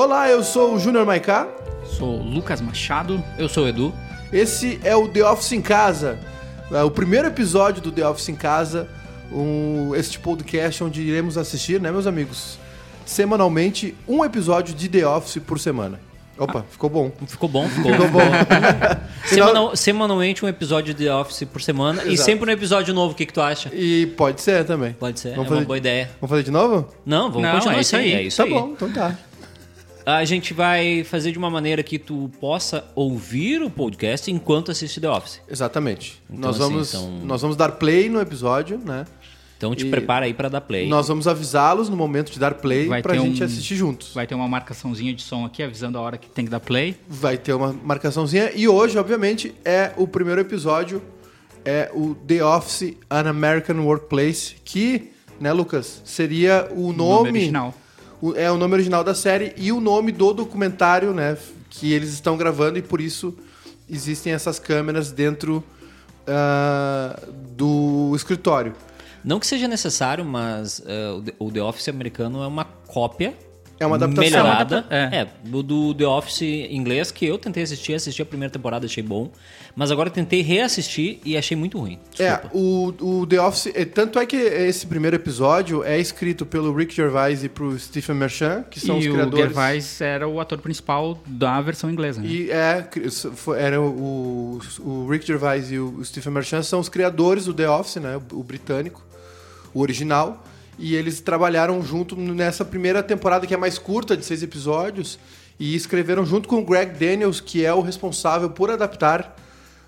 Olá, eu sou o Júnior Maiká. Sou o Lucas Machado. Eu sou o Edu. Esse é o The Office em Casa, é o primeiro episódio do The Office em Casa, um, este podcast onde iremos assistir, né, meus amigos? Semanalmente, um episódio de The Office por semana. Opa, ficou bom. Ficou bom, ficou. Ficou bom. Semanal- semanalmente um episódio de Office por semana e Exato. sempre um episódio novo. O que, que tu acha? E pode ser também. Pode ser, Vamos é uma fazer- boa ideia. Vamos fazer de novo? Não, vamos Não, continuar é isso assim, aí. É isso tá aí. bom, então tá. A gente vai fazer de uma maneira que tu possa ouvir o podcast enquanto assiste The Office. Exatamente. Então, nós, assim, vamos, então- nós vamos dar play no episódio, né? Então te E prepara aí pra dar play. Nós vamos avisá-los no momento de dar play Vai pra ter gente um- assistir juntos. Vai ter uma marcaçãozinha de som aqui avisando a hora que tem que dar play. Vai ter uma marcaçãozinha. E hoje, obviamente, é o primeiro episódio. É o The Office An American Workplace. Que, né, Lucas? Seria o nome. original. É o nome original da série e o nome do documentário, né? Que eles estão gravando e por isso existem essas câmeras dentro ah, do escritório. Não que seja necessário, mas The- o The Office americano é uma cópia É uma adaptação. melhorada É é. do, The Office inglês que eu tentei assistir, assisti a primeira temporada, achei bom, mas agora eu tentei reassistir e achei muito ruim. É, Desculpa. o, o The Office. é, Tanto é que esse primeiro episódio é escrito pelo Rick Gervais e pro Stephen Merchant, que são e os o criadores. Gervais era o ator principal da versão inglesa. Né? E é, era o, o Rick Gervais e o Stephen Merchant são os criadores do The Office, né? O, o britânico, o original. E eles trabalharam junto nessa primeira temporada que é mais curta, de seis episódios, e escreveram junto com o Greg Daniels, que é o responsável por adaptar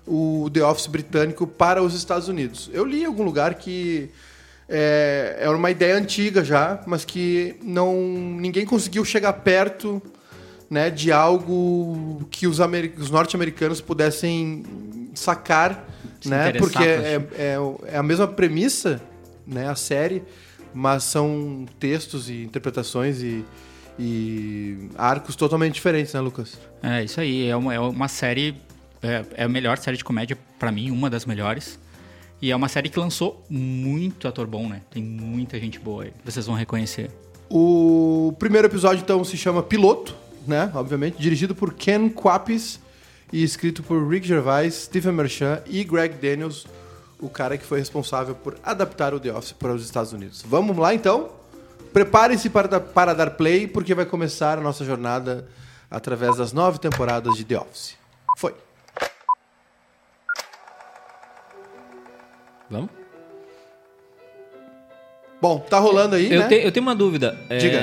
o The Office britânico para os Estados Unidos. Eu li em algum lugar que é, era uma ideia antiga já, mas que não ninguém conseguiu chegar perto né, de algo que os, os norte-americanos pudessem sacar, Se né? Porque por é, é, é a mesma premissa, né, a série, mas são textos e interpretações e, e arcos totalmente diferentes, né, Lucas? É isso aí. É uma, é uma série. É, é a melhor série de comédia, pra mim, uma das melhores. E é uma série que lançou muito ator bom, né? Tem muita gente boa aí. Vocês vão reconhecer. O primeiro episódio, então, se chama Piloto, né? Obviamente, dirigido por Ken Quapis e escrito por Rick Gervais, Stephen Merchant e Greg Daniels, o cara que foi responsável por adaptar o The Office para os Estados Unidos. Vamos lá, então? Prepare-se para, dar- para dar play, porque vai começar a nossa jornada através das nove temporadas de The Office. Foi. Vamos? Bom, tá rolando aí, Eu, né? te- eu tenho uma dúvida. É, Diga.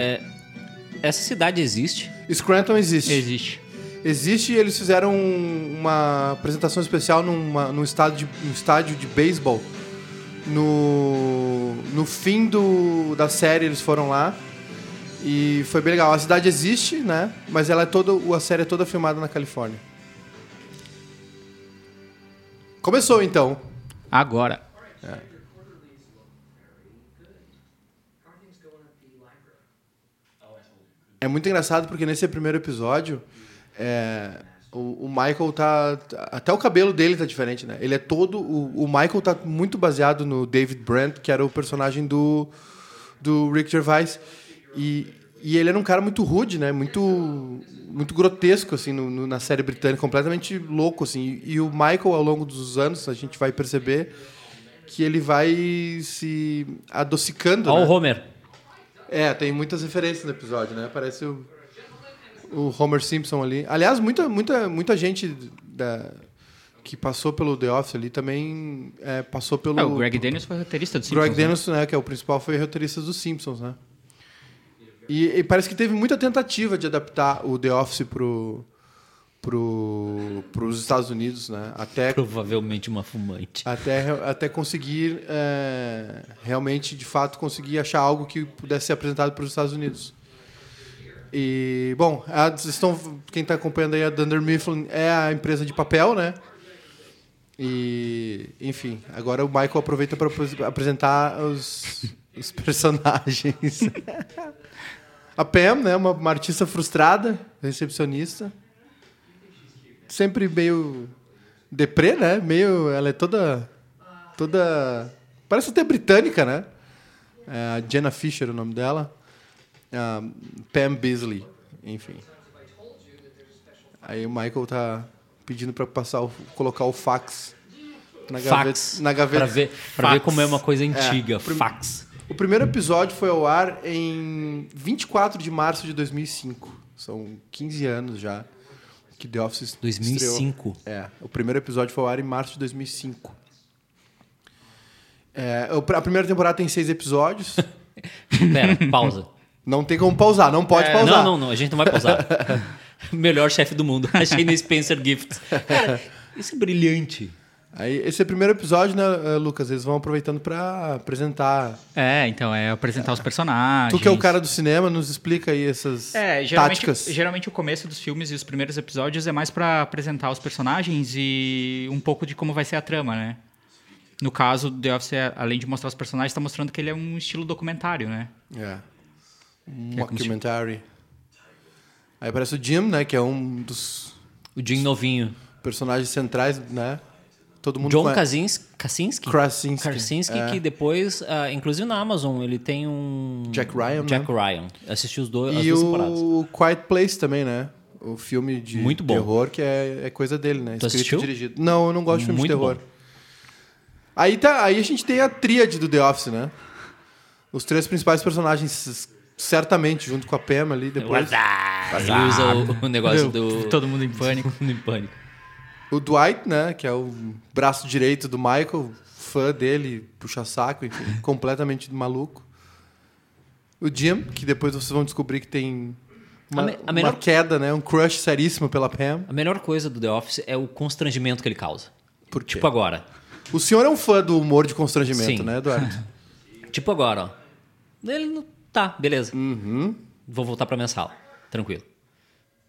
Essa cidade existe? Scranton existe. Existe. Existe eles fizeram uma apresentação especial numa, num, estádio de, estádio de beisebol. No, no fim do, da série eles foram lá. E foi bem legal. A cidade existe, né? Mas ela é toda. A série é toda filmada na Califórnia. Começou então. Agora. É muito engraçado porque nesse primeiro episódio, é, o, o Michael tá. Até o cabelo dele tá diferente, né? Ele é todo. O, o Michael tá muito baseado no David Brent, que era o personagem do, do Rick Gervais. E, e ele era um cara muito rude, né? Muito, muito grotesco, assim, no, no- na série britânica, completamente louco, assim. E, e o Michael, ao longo dos anos, a gente vai perceber que ele vai se adocicando. Ó né? o Homer. É, tem muitas referências no episódio, né? Parece o, o Homer Simpson ali. Aliás, muita, muita, muita gente da, que passou pelo The Office ali também é, passou pelo. É, o Greg Daniels foi roteirista do Greg Simpsons. né? Daniels, né, que é o principal, foi roteirista dos Simpsons, né? E, e parece que teve muita tentativa de adaptar o The Office pro pro pros Estados Unidos, né? Até Provavelmente uma fumante. até, até conseguir é, realmente, de fato, conseguir achar algo que pudesse ser apresentado para os Estados Unidos. E, bom, a, estão, quem está acompanhando aí a Dunder Mifflin é a empresa de papel, né? E, enfim, agora o Michael aproveita para apresentar os, os personagens. a Pam, né? Uma, uma artista frustrada, recepcionista. Sempre meio deprê, né? Meio, ela é toda, toda, parece até britânica, né? É a Jenna Fisher, o nome dela. A Pam Beasley. Enfim. Aí o Michael tá pedindo pra passar o, colocar o fax na gaveta. Fax. Na gaveta. Pra ver, pra ver como é uma coisa antiga. prim- Fax. O primeiro episódio foi ao ar em 24 de março de 2005. São 15 anos já que The Office 2005. estreou. É, o primeiro episódio foi ao ar em março de 2005. É, a primeira temporada tem seis episódios. Pera, pausa. Não tem como pausar, não pode pausar. Não, não, não, a gente não vai pausar. Melhor chefe do mundo. Achei no Spencer Gift. Cara, isso é brilhante. Aí, esse é o primeiro episódio, né, eh, Lucas? Eles vão aproveitando pra apresentar. É, então, é apresentar os personagens. Tu que é o cara do cinema, nos explica aí essas É, geralmente, táticas. geralmente o começo dos filmes e os primeiros episódios é mais pra apresentar os personagens e um pouco de como vai ser a trama, né? No caso, The Office, é, além de mostrar os personagens, tá mostrando que ele é um estilo documentário, né? É. Um é Mockumentary. Aí aparece o Jim, né? Que é um dos O Jim novinho. personagens centrais, né? Todo mundo John conhece. Kaczynski. Kaczynski? Krasinski. Krasinski, É. que depois, ah, inclusive na Amazon, ele tem um. Jack Ryan, Jack né? Ryan. Assisti os dois, as E duas temporadas. o Quiet Place também, né? O filme de Muito bom. terror, que é, é coisa dele, né? Tu assistiu? e dirigido. Não, eu não gosto de filme Muito de terror. bom. Aí, tá, aí a gente tem a tríade do The Office, né? Os três principais personagens, certamente, junto com a Pam ali, depois. Ele usa o, o negócio do. Todo mundo em pânico. em pânico. O Dwight, né? Que é o braço direito do Michael, fã dele, puxa-saco, enfim, completamente maluco. O Jim, que depois vocês vão descobrir que tem uma, A me- a melhor- uma queda, né? Um crush seríssimo pela Pam. A melhor coisa do The Office é o constrangimento que ele causa. Por quê? Tipo agora. O senhor é um fã do humor de constrangimento, Sim. né, Eduardo? Tipo agora, ó. Ele não. Tá, beleza. Uhum. Vou voltar pra minha sala. Tranquilo.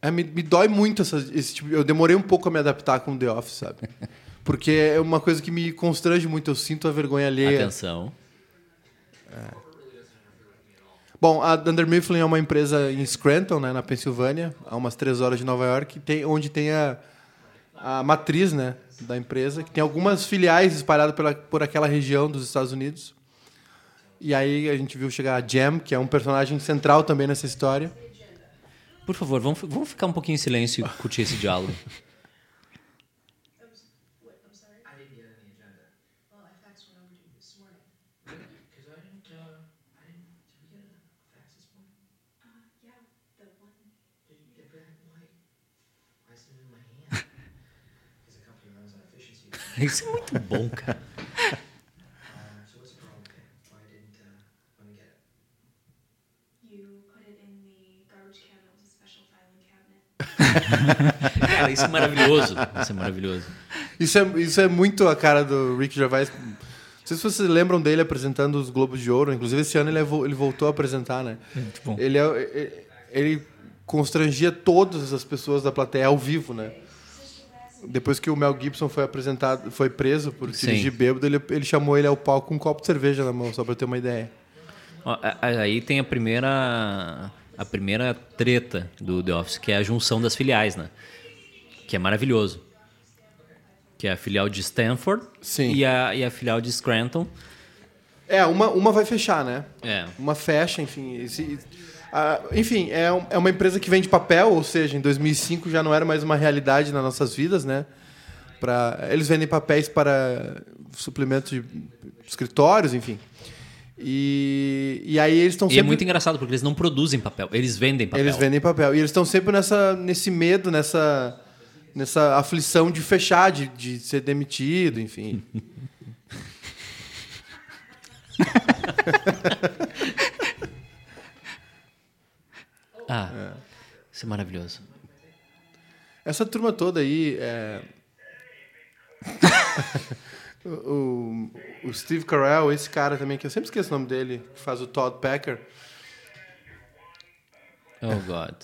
É, me, me dói muito essa, esse tipo. Eu demorei um pouco a me adaptar com The Office, sabe? Porque é uma coisa que me constrange muito. Eu sinto a vergonha alheia. Atenção. Bom, a Dunder Mifflin é uma empresa em Scranton, né, na Pensilvânia, a umas três horas de Nova York, tem, onde tem a, a matriz né, da empresa, que tem algumas filiais espalhadas pela, por aquela região dos Estados Unidos. E aí a gente viu chegar a Jam, que é um personagem central também nessa história. Por favor, vamos, vamos ficar um pouquinho em silêncio e curtir esse diálogo. I didn't get on the Cara, isso é maravilhoso. Isso é maravilhoso. Isso é, isso é muito a cara do Rick Gervais. Não sei se vocês lembram dele apresentando os Globos de Ouro. Inclusive, esse ano ele, vo- ele voltou a apresentar, né? Muito bom. Ele, é- ele, ele constrangia todas as pessoas da plateia ao vivo, né? Depois que o Mel Gibson foi apresentado, foi preso por dirigir bêbado, ele, ele chamou ele ao palco com um copo de cerveja na mão, só pra ter uma ideia. Aí tem a primeira a primeira treta do The Office, que é a junção das filiais, né? Que é maravilhoso. Que é a filial de Stanford Sim. E, a, e a filial de Scranton. É, uma, uma vai fechar, né? É. Uma fecha, enfim. esse- ah, enfim, é, um- é uma empresa que vende papel, ou seja, em 2005 já não era mais uma realidade nas nossas vidas, né? Pra, eles vendem papéis para suplemento de escritórios, enfim. E, e aí eles estão E sempre... é muito engraçado, porque eles não produzem papel, eles vendem papel. Eles vendem papel. E eles estão sempre nessa, nesse medo, nessa, nessa aflição de fechar, de, de ser demitido, enfim. Ah, isso é maravilhoso. Essa turma toda aí é. o, o- o Steve Carell, esse cara também, que eu sempre esqueço o nome dele, que faz o Todd Packer. Oh, God.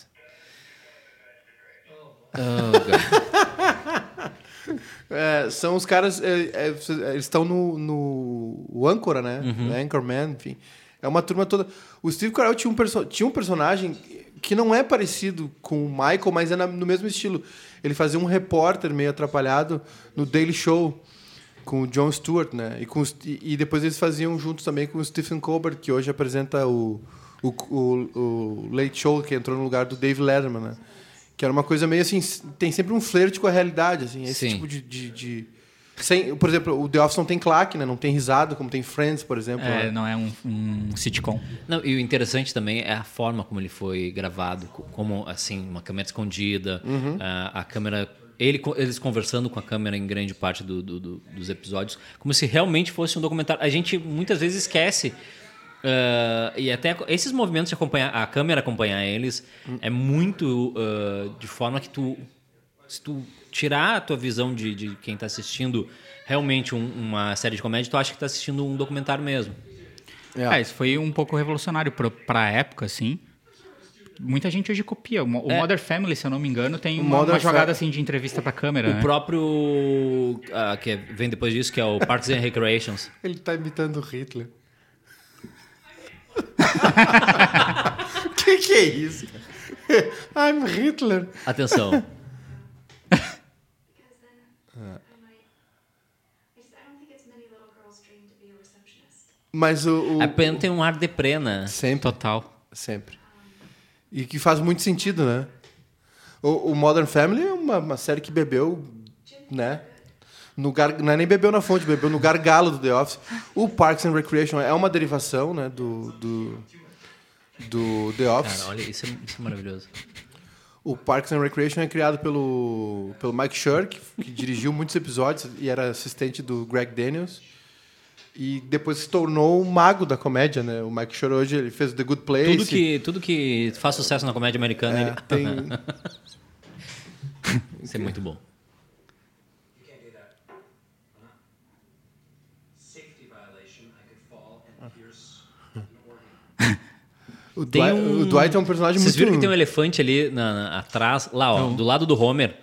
Oh, God. É, são os caras. é, é, eles estão no, no o Âncora, né? Anchorman, enfim. É uma turma toda. O Steve Carell tinha um, perso tinha um personagem que não é parecido com o Michael, mas é na- no mesmo estilo. Ele fazia um repórter meio atrapalhado no Daily Show com o Jon Stewart, né? E, com, e, depois eles faziam juntos também com o Stephen Colbert, que hoje apresenta o, o, o, o Late Show, que entrou no lugar do Dave Letterman, né? Que era uma coisa meio assim, tem sempre um flerte com a realidade, assim, esse Sim. tipo de... de, de- sem, por exemplo, o The Office não tem claque, né? Não tem risada, como tem Friends, por exemplo. É, né? não é um, um sitcom. Não, e o interessante também é a forma como ele foi gravado, co- como assim uma câmera escondida, a, a câmera ele, eles conversando com a câmera em grande parte do- do- do- dos episódios, como se realmente fosse um documentário. A gente muitas vezes esquece ah, e até esses movimentos de acompanhar a câmera acompanhar eles é muito ah, de forma que tu se tu tirar a tua visão de, de quem está assistindo realmente um- uma série de comédia, tu acha que está assistindo um documentário mesmo. É, isso foi um pouco revolucionário pro- pra época, assim. Muita gente hoje copia. O É. Modern Family, se eu não me engano, tem uma, uma jogada assim de entrevista pra câmera. O né? próprio. ah, que é- vem depois disso, que é o Parks and Recreations. Ele tá imitando o Hitler. que que é isso? I'm Hitler. Atenção. Because then I might. I just I don't think it's many little girls' dream to be a receptionist. Mas o... o A Pen tem um ar deprê, né? Sempre, Total. sempre. E que faz muito sentido, né? O, o Modern Family é uma, uma série que bebeu, né? No gar... Não é nem bebeu na fonte, bebeu no gargalo do The Office. O Parks and Recreation é uma derivação, né? Do, do, do The Office. Cara, olha, isso é, isso é maravilhoso. O Parks and Recreation é criado pelo, pelo Mike Schur, que, que dirigiu muitos episódios e era assistente do Greg Daniels. E depois se tornou o mago da comédia, né? O Mike Schur hoje ele fez The Good Place. Tudo que, tudo que faz sucesso na comédia americana, é, ele... tem, isso é muito bom. Huh? O, Dwight, um- o Dwight é um personagem Vocês muito... viram que tem um elefante ali na, na- atrás, lá, ó, do lado do Homer.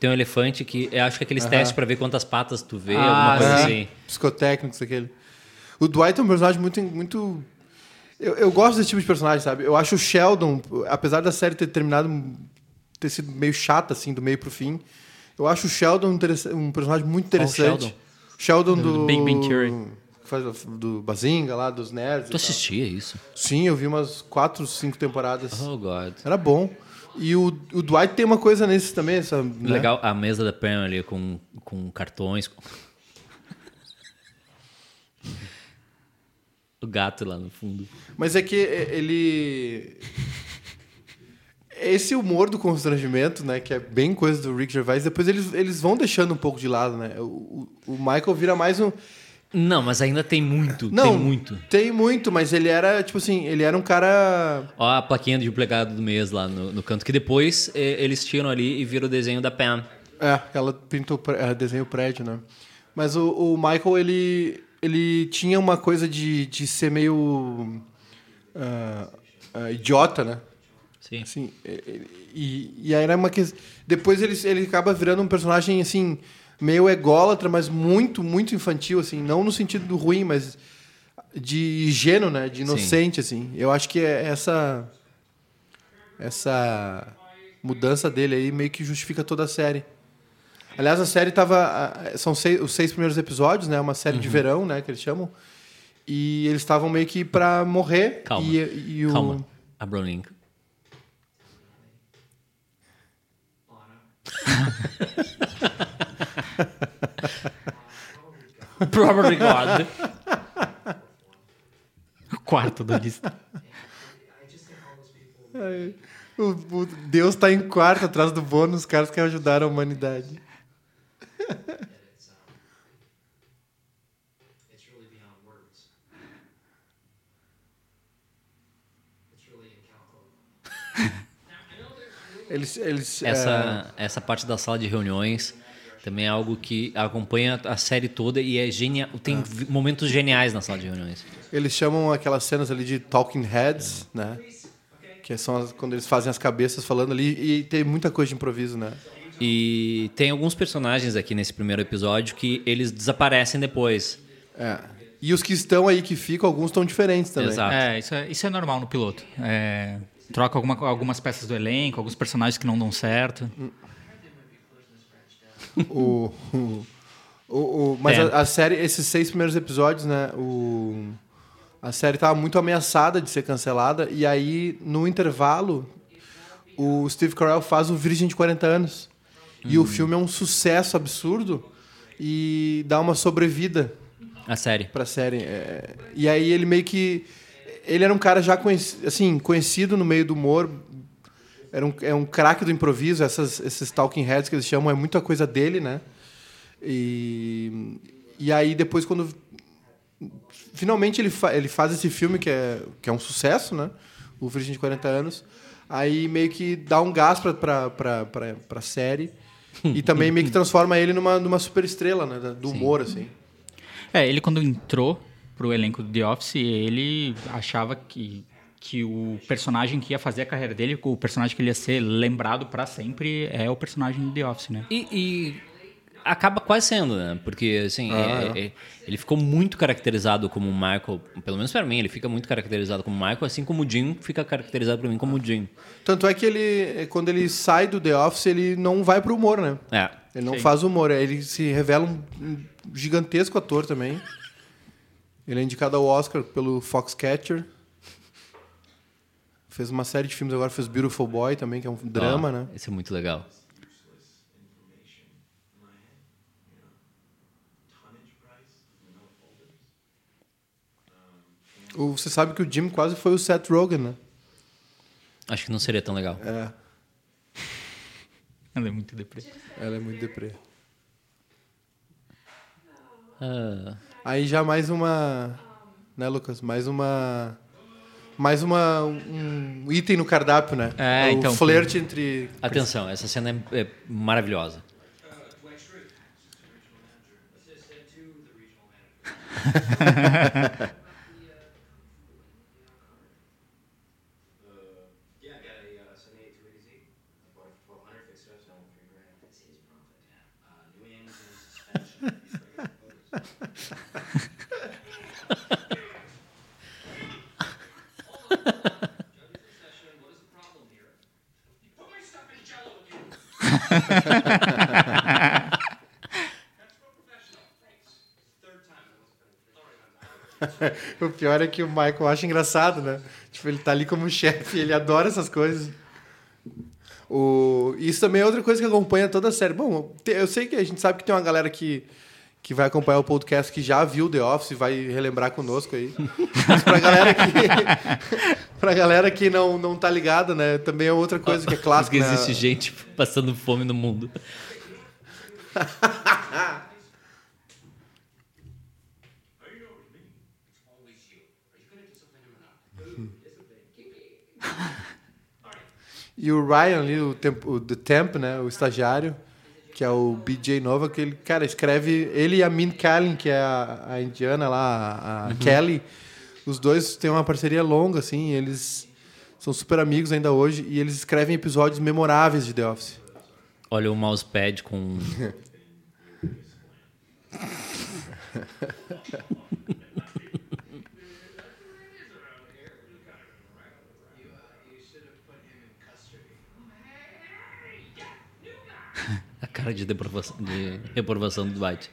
Tem um elefante que eu acho que é aqueles testes pra ver quantas patas tu vê, Ah, alguma coisa É, assim. psicotécnicos, aquele. O Dwight é um personagem muito. muito... Eu, eu gosto desse tipo de personagem, sabe? Eu acho o Sheldon, apesar da série ter terminado, ter sido meio chata, assim, do meio pro fim, eu acho o Sheldon um personagem muito interessante. Sheldon, Do do. Big Bang Theory. faz do Bazinga lá, dos nerds. Tu tal. assistia isso? Sim, eu vi umas quatro, cinco temporadas. Oh, God. Era bom. E o, o Dwight tem uma coisa nesse também, essa. né? Legal, a mesa da Pam ali com, com cartões. O gato lá no fundo. Mas é que ele. Esse humor do constrangimento, né? Que é bem coisa do Rick Gervais, depois eles, eles vão deixando um pouco de lado, né? O, o- o Michael vira mais um. Não, mas ainda tem muito, Não, tem muito. Tem muito, mas ele era, tipo assim, ele era um cara. Ó a plaquinha de empregado do mês lá no, no canto, que depois eh, eles tiram ali e vira o desenho da Pam. É, ela pintou, ela desenha o prédio, né? Mas o, o Michael, ele, ele tinha uma coisa de, de ser meio. ah, ah, idiota, né? Sim. Assim, e, e, aí era uma que depois ele, ele acaba virando um personagem assim meio ególatra, mas muito muito infantil assim, não no sentido do ruim, mas de ingênuo, né, de inocente assim. Eu acho que é essa essa mudança dele aí meio que justifica toda a série. Aliás, a série tava são seis, os seis primeiros episódios, né, uma série de verão, né, que eles chamam. E eles estavam meio que pra morrer Calma. e, e o Calma. Abra o link. Probably God. O quarto do lista. Ai, O, o Deus tá em quarto atrás do bônus, os caras que ajudaram a humanidade. Eles, eles, Essa, essa parte da sala de reuniões também é algo que acompanha a série toda e é genial. Tem vi- momentos geniais na sala de reuniões. é, eles chamam aquelas cenas ali de talking heads, né? Que são as- quando eles fazem as cabeças falando ali e tem muita coisa de improviso, né? E tem alguns personagens aqui nesse primeiro episódio que eles desaparecem depois. É. E os que estão aí que ficam, alguns estão diferentes também. Exato. É, isso é, isso é normal no piloto. É, troca alguma- algumas peças do elenco, alguns personagens que não dão certo. O, o, o- mas É. a, a série, esses seis primeiros episódios, né? O, A série estava muito ameaçada de ser cancelada. E aí, no intervalo, o Steve Carell faz o Virgem de 40 anos. E o filme é um sucesso absurdo e dá uma sobrevida A série. pra série. É, e aí ele meio que. Ele era um cara já conheci, assim, conhecido no meio do humor. Era um, é um craque do improviso. Essas, esses talking heads que eles chamam é muita coisa dele, né? E, e aí depois quando. Finalmente ele, fa, ele faz esse filme que é, que é um sucesso, né? O Virgem de 40 anos. Aí meio que dá um gás pra, pra, pra, pra, pra série. E também meio que transforma ele numa, numa super estrela, né? Do humor, assim. É, ele quando entrou pro elenco do The Office, ele achava que, que o personagem que ia fazer a carreira dele, o personagem que ele ia ser lembrado pra sempre, é o personagem do The Office, né? E, e acaba quase sendo, né? Porque, assim, Ah, é- é- ele ficou muito caracterizado como o Michael, pelo menos pra mim, ele fica muito caracterizado como Michael, assim como o Jim fica caracterizado pra mim como o Jim. Tanto é que ele, quando ele sai do The Office, ele não vai pro humor, né? É. Ele não Sim. faz humor, ele se revela um, um gigantesco ator também. Ele é indicado ao Oscar pelo Foxcatcher. Fez uma série de filmes agora, fez Beautiful Boy também, que é um drama, Ó, né? Esse é muito legal. Você sabe que o Jim quase foi o Seth Rogen, né? Acho que não seria tão legal. É, Ela é muito deprê. ela é muito deprê. Ah, Aí já mais uma, né, Lucas? Mais uma mais uma um item no cardápio, né? É, o então, flerte entre atenção, essa cena é, é maravilhosa. O pior é que o Michael acha engraçado, né? Tipo, ele tá ali como chefe, ele adora essas coisas. O... Isso também é outra coisa que acompanha toda a série. Bom, eu sei que a gente sabe que tem uma galera que, que vai acompanhar o podcast que já viu The Office e vai relembrar conosco aí. Mas pra galera que, pra galera que não, não tá ligada, né? Também é outra coisa que é clássica. Porque né? existe gente passando fome no mundo. E o Ryan ali, o, temp, o The Temp, né? O estagiário, que é o BJ Nova, que ele, cara, escreve. Ele e a Min Callen, que é a, a indiana lá, a, a Kelly, os dois têm uma parceria longa, assim, eles são super amigos ainda hoje, e eles escrevem episódios memoráveis de The Office. Olha o mousepad com. cara de, de reprovação do Dwight.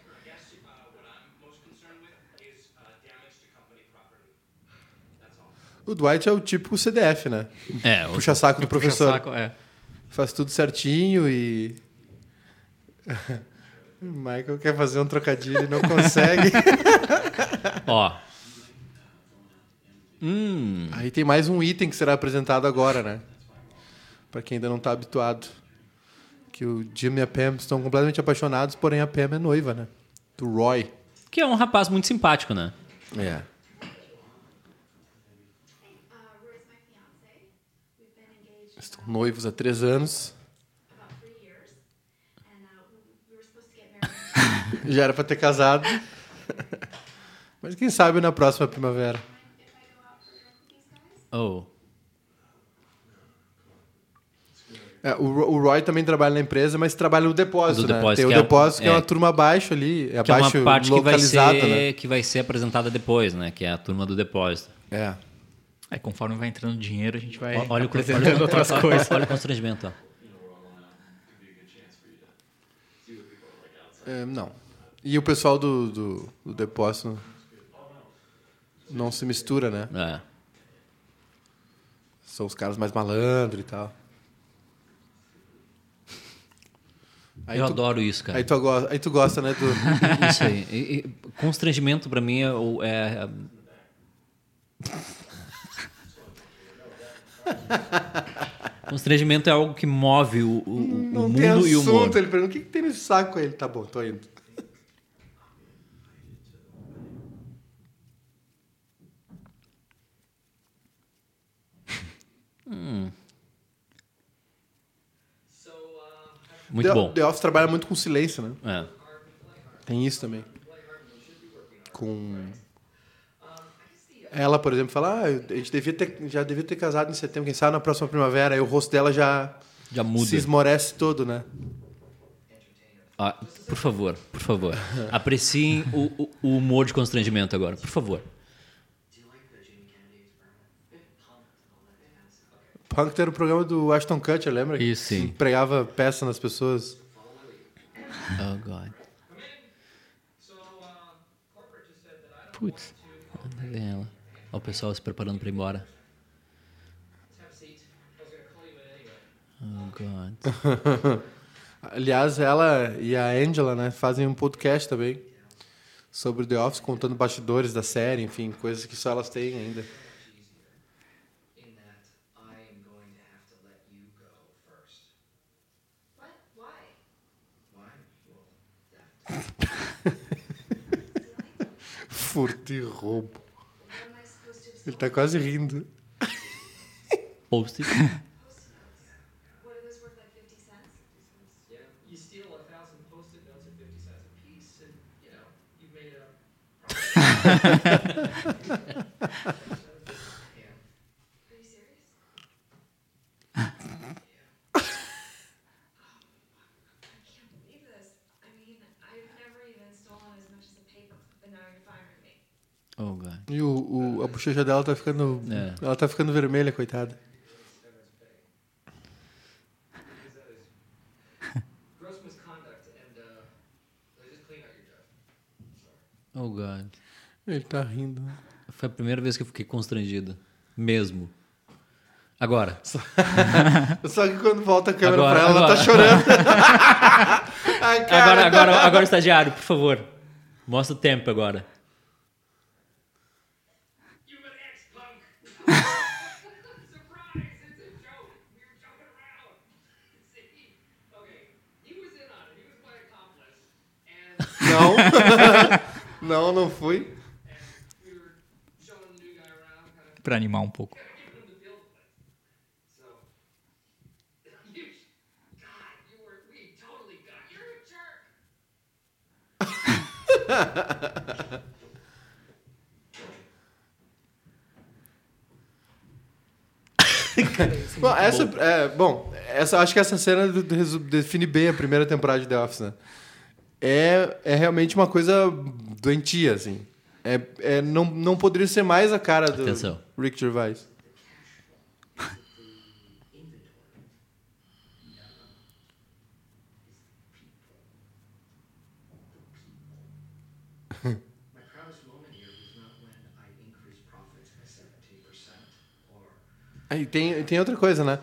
O Dwight é o típico CDF, né? É, Puxa saco do professor. Saco, é. Faz tudo certinho e. O Michael quer fazer um trocadilho e não consegue. ó. Hum, Aí tem mais um item que será apresentado agora, né? Pra quem ainda não tá habituado. Que o Jim e a Pam estão completamente apaixonados, porém a Pam é noiva, né? Do Roy. que é um rapaz muito simpático, né? É. Estão noivos há três anos. Já era pra ter casado. Mas quem sabe na próxima primavera. if É, o, o Roy também trabalha na empresa, mas trabalha no depósito, Do né? depósito, Tem o que é depósito, que é, é. uma turma abaixo ali. É Que é abaixo uma parte que vai, localizada, ser, né? que vai ser apresentada depois, né? Que é a turma do depósito. É. Aí conforme vai entrando dinheiro, a gente vai Olha o, apresentando olha, outras olha- coisas. olha o constrangimento, ó. É, não. E o pessoal do, do, do depósito não se mistura, né? É. São os caras mais malandros e tal. Aí eu tu, adoro isso, cara. Aí tu, aí tu gosta, né? Do... Isso aí. E- e constrangimento pra mim é, o- é- Constrangimento é algo que move o, o- o Não tem mundo e o assunto. Ele pergunta, o que, que tem nesse saco aí? Ele, tá bom, tô indo. Muito The, bom. The Office trabalha muito com silêncio, né? É. Tem isso também. Com. Ela, por exemplo, fala, ah, a gente devia ter, já devia ter casado em setembro, quem sabe na próxima primavera. Aí o rosto dela já Já muda. se esmorece todo, né? Ah, por favor, por favor. Apreciem o, o- o humor de constrangimento agora, por favor. Punk era o programa do Ashton Kutcher, lembra? Isso, sim. Que Pregava peça nas pessoas. Oh, God. Putz. Olha ela. Olha o pessoal se preparando pra ir embora. Oh, God. Aliás, ela e a Angela, né, fazem um podcast também sobre The Office, contando bastidores da série, enfim, coisas que só elas têm ainda. Furto e roubo. What am I supposed to have Ele tá quase rindo. Post-it. E o, o- a bochecha dela tá ficando. É. Ela tá ficando vermelha, coitada. Oh, God. Ele tá rindo. Foi a primeira vez que eu fiquei constrangido. Mesmo. Agora. Só que quando volta a câmera Agora, pra ela, ela agora. tá chorando. Ai. Agora, agora, agora, estagiário, por favor. Mostra o tempo agora. Were, we totally got, you're a jerk! Bom, essa, é, bom, essa, acho que essa cena do- do define bem a primeira temporada de The Office, né? É, é realmente uma coisa doentia, assim. É, é, não, não poderia ser mais a cara do Atenção. Rick Gervais. My proudest moment here was not when I increased profits by 17% or Aí tem, tem outra coisa, né?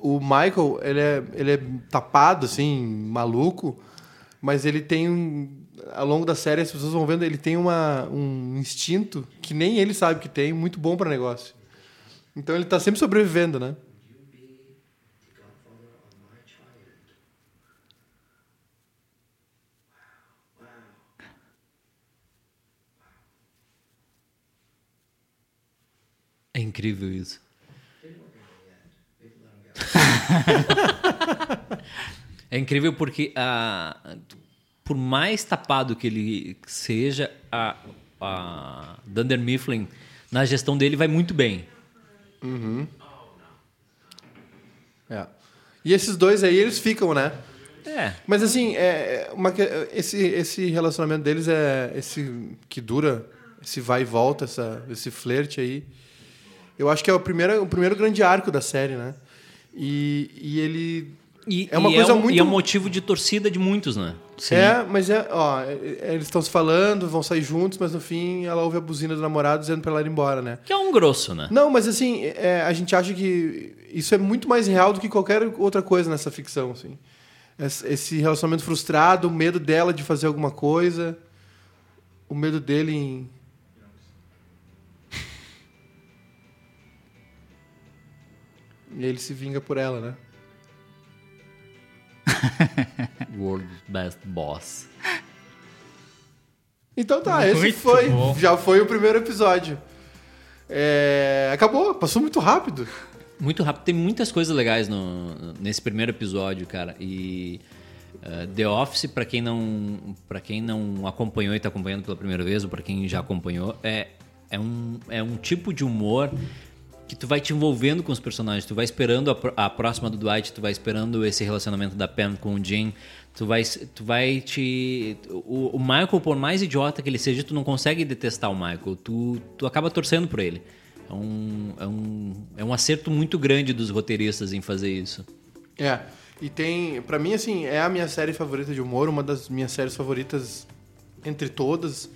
O Michael, ele é, ele é tapado, assim, maluco, mas ele tem um. Ao longo da série, as pessoas vão vendo, ele tem uma, um instinto que nem ele sabe que tem, muito bom para negócio. Então ele tá sempre sobrevivendo, né? É incrível isso. É incrível porque ah, por mais tapado que ele seja, a, a Dunder Mifflin na gestão dele vai muito bem. É. E esses dois aí, eles ficam, né? É. Mas assim, é, é uma, esse, esse relacionamento deles é esse que dura, esse vai e volta, essa, esse flerte aí. Eu acho que é o primeiro, o primeiro grande arco da série, né? E, e ele, E, É uma coisa um, muito- E é um motivo de torcida de muitos, né? É, mas é, ó, é- é- eles estão se falando, vão sair juntos, mas no fim ela ouve a buzina do namorado dizendo pra ela ir embora, né? Que é um grosso, né? Não, mas assim, é, a gente acha que isso é muito mais real do que qualquer outra coisa nessa ficção, assim. Esse relacionamento frustrado, o medo dela de fazer alguma coisa, o medo dele em... E ele se vinga por ela, né? World's Best Boss. Então tá, esse Muito foi. bom. Já foi o primeiro episódio. É, acabou, passou muito rápido. Muito rápido. Tem muitas coisas legais no, nesse primeiro episódio, cara. E eh, The Office, pra quem não para quem não acompanhou e tá acompanhando pela primeira vez, ou pra quem já acompanhou, é, é, um, é um tipo de humor que tu vai te envolvendo com os personagens. Tu vai esperando a, a próxima do Dwight, tu vai esperando esse relacionamento da Pam com o Jim. Tu vai, tu vai te. O, o Michael, por mais idiota que ele seja, tu não consegue detestar o Michael. Tu, tu acaba torcendo por ele. É um, é, um, é um acerto muito grande dos roteiristas em fazer isso. É. E tem, Pra mim assim, é a minha série favorita de humor, uma das minhas séries favoritas entre todas,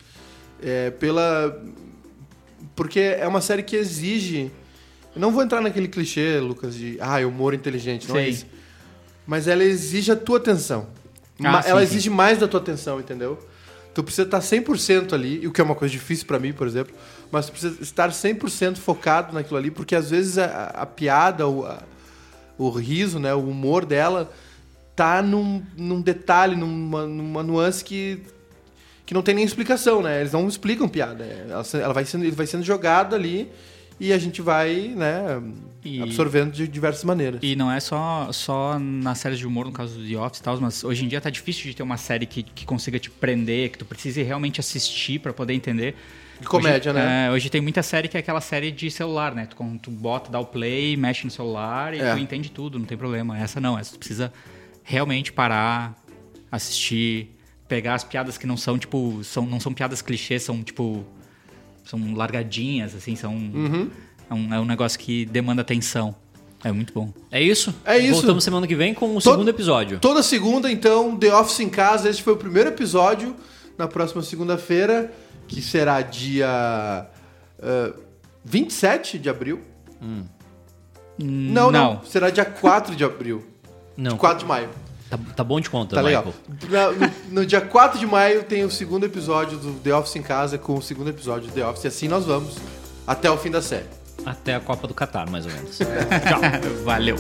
é, pela porque é uma série que exige eu não vou entrar naquele clichê, Lucas, de ah, humor inteligente, não é Sim. isso. Mas ela exige a tua atenção. Ah, sim, ela sim. exige mais da tua atenção, entendeu? Tu precisa estar 100% ali, o que é uma coisa difícil pra mim, por exemplo, mas tu precisa estar 100% focado naquilo ali, porque às vezes a, a piada, o, a- o riso, né, o humor dela tá num, num detalhe, numa, numa nuance que, que não tem nem explicação, né? Eles não explicam piada. é, Ela, ela vai sendo, ele vai sendo jogado ali e a gente vai, né, E- absorvendo de diversas maneiras. E não é só, só nas séries de humor, no caso do The Office e tal, mas hoje em dia tá difícil de ter uma série que, que consiga te prender, que tu precise realmente assistir pra poder entender. De comédia, hoje, né? É, hoje tem muita série que é aquela série de celular, né? Tu, tu bota, dá o play, mexe no celular e É. tu entende tudo, não tem problema. Essa não, essa tu precisa realmente parar, assistir, pegar as piadas que não são, tipo, são, não são piadas clichês, são tipo. São largadinhas, assim, são. Uhum. É, um, é um negócio que demanda atenção. É muito bom. É isso? É isso. Voltamos semana que vem com o Todo- segundo episódio. Toda segunda, então, The Office em Casa. Este foi o primeiro episódio. Na próxima segunda-feira, que será dia ah, 27 de abril. Não, não, Será dia 4 de abril. Não, 4 de maio. tá, tá bom de conta, Tá Michael. legal. No, dia 4 de maio tem o segundo episódio do The Office em Casa com o segundo episódio do The Office. E assim nós vamos até o fim da série. Até a Copa do Catar, mais ou menos. Valeu.